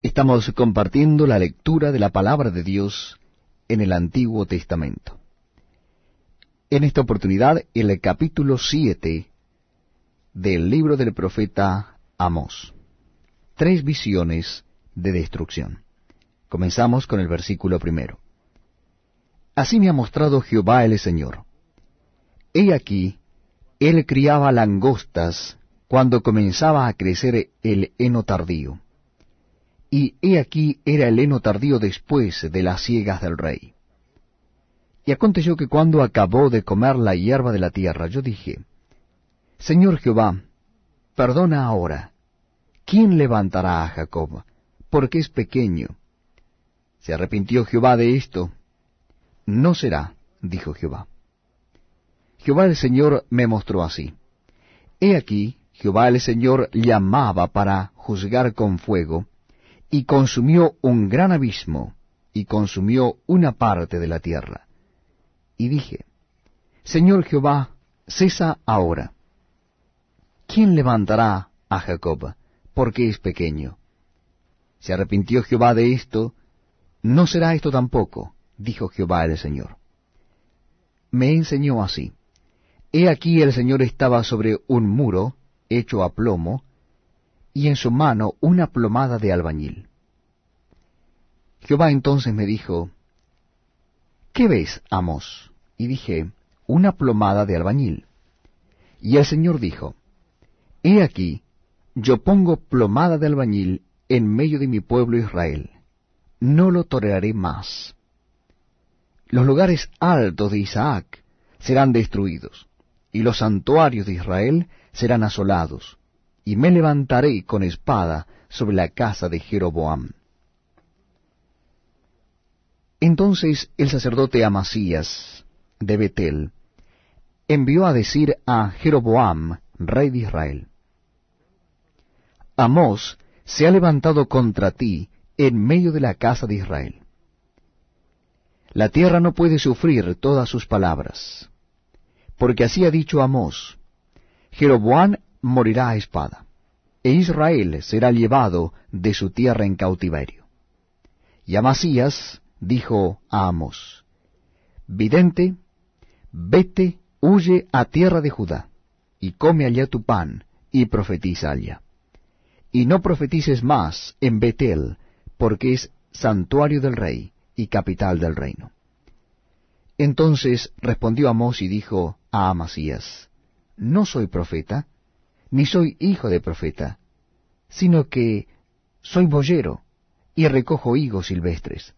Estamos compartiendo la lectura de la palabra de Dios en el Antiguo Testamento. En esta oportunidad, el capítulo 7 del libro del profeta Amós. Tres visiones de destrucción. Comenzamos con el versículo primero. Así me ha mostrado Jehová el Señor. He aquí, él criaba langostas cuando comenzaba a crecer el heno tardío y he aquí era el heno tardío después de las ciegas del rey. Y aconteció que cuando acabó de comer la hierba de la tierra, yo dije, Señor Jehová, perdona ahora, ¿quién levantará a Jacob? Porque es pequeño. ¿Se arrepintió Jehová de esto? No será, dijo Jehová. Jehová el Señor me mostró así. He aquí, Jehová el Señor llamaba para juzgar con fuego, y consumió un gran abismo, y consumió una parte de la tierra. Y dije, Señor Jehová, cesa ahora. ¿Quién levantará a Jacob, porque es pequeño? Se arrepintió Jehová de esto, no será esto tampoco, dijo Jehová el Señor. Me enseñó así. He aquí el Señor estaba sobre un muro hecho a plomo, y en su mano una plomada de albañil. Jehová entonces me dijo, ¿Qué ves, Amos? Y dije, una plomada de albañil. Y el Señor dijo, He aquí, yo pongo plomada de albañil en medio de mi pueblo Israel. No lo toleraré más. Los lugares altos de Isaac serán destruidos, y los santuarios de Israel serán asolados y me levantaré con espada sobre la casa de Jeroboam. Entonces el sacerdote Amasías de Betel envió a decir a Jeroboam, rey de Israel, Amós se ha levantado contra ti en medio de la casa de Israel. La tierra no puede sufrir todas sus palabras, porque así ha dicho Amós, Jeroboam morirá a espada, e Israel será llevado de su tierra en cautiverio. Y Amasías dijo a Amos, Vidente, vete, huye a tierra de Judá, y come allá tu pan, y profetiza allá. Y no profetices más en Betel, porque es santuario del rey y capital del reino. Entonces respondió Amós y dijo a Amasías, ¿No soy profeta? Ni soy hijo de profeta, sino que soy boyero y recojo higos silvestres.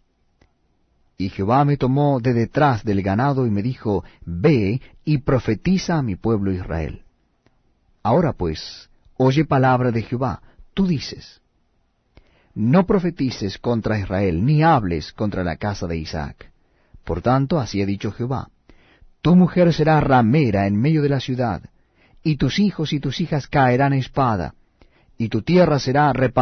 Y Jehová me tomó de detrás del ganado y me dijo, Ve y profetiza a mi pueblo Israel. Ahora pues, oye palabra de Jehová, tú dices, No profetices contra Israel, ni hables contra la casa de Isaac. Por tanto, así ha dicho Jehová, Tu mujer será ramera en medio de la ciudad, y tus hijos y tus hijas caerán espada, y tu tierra será repartida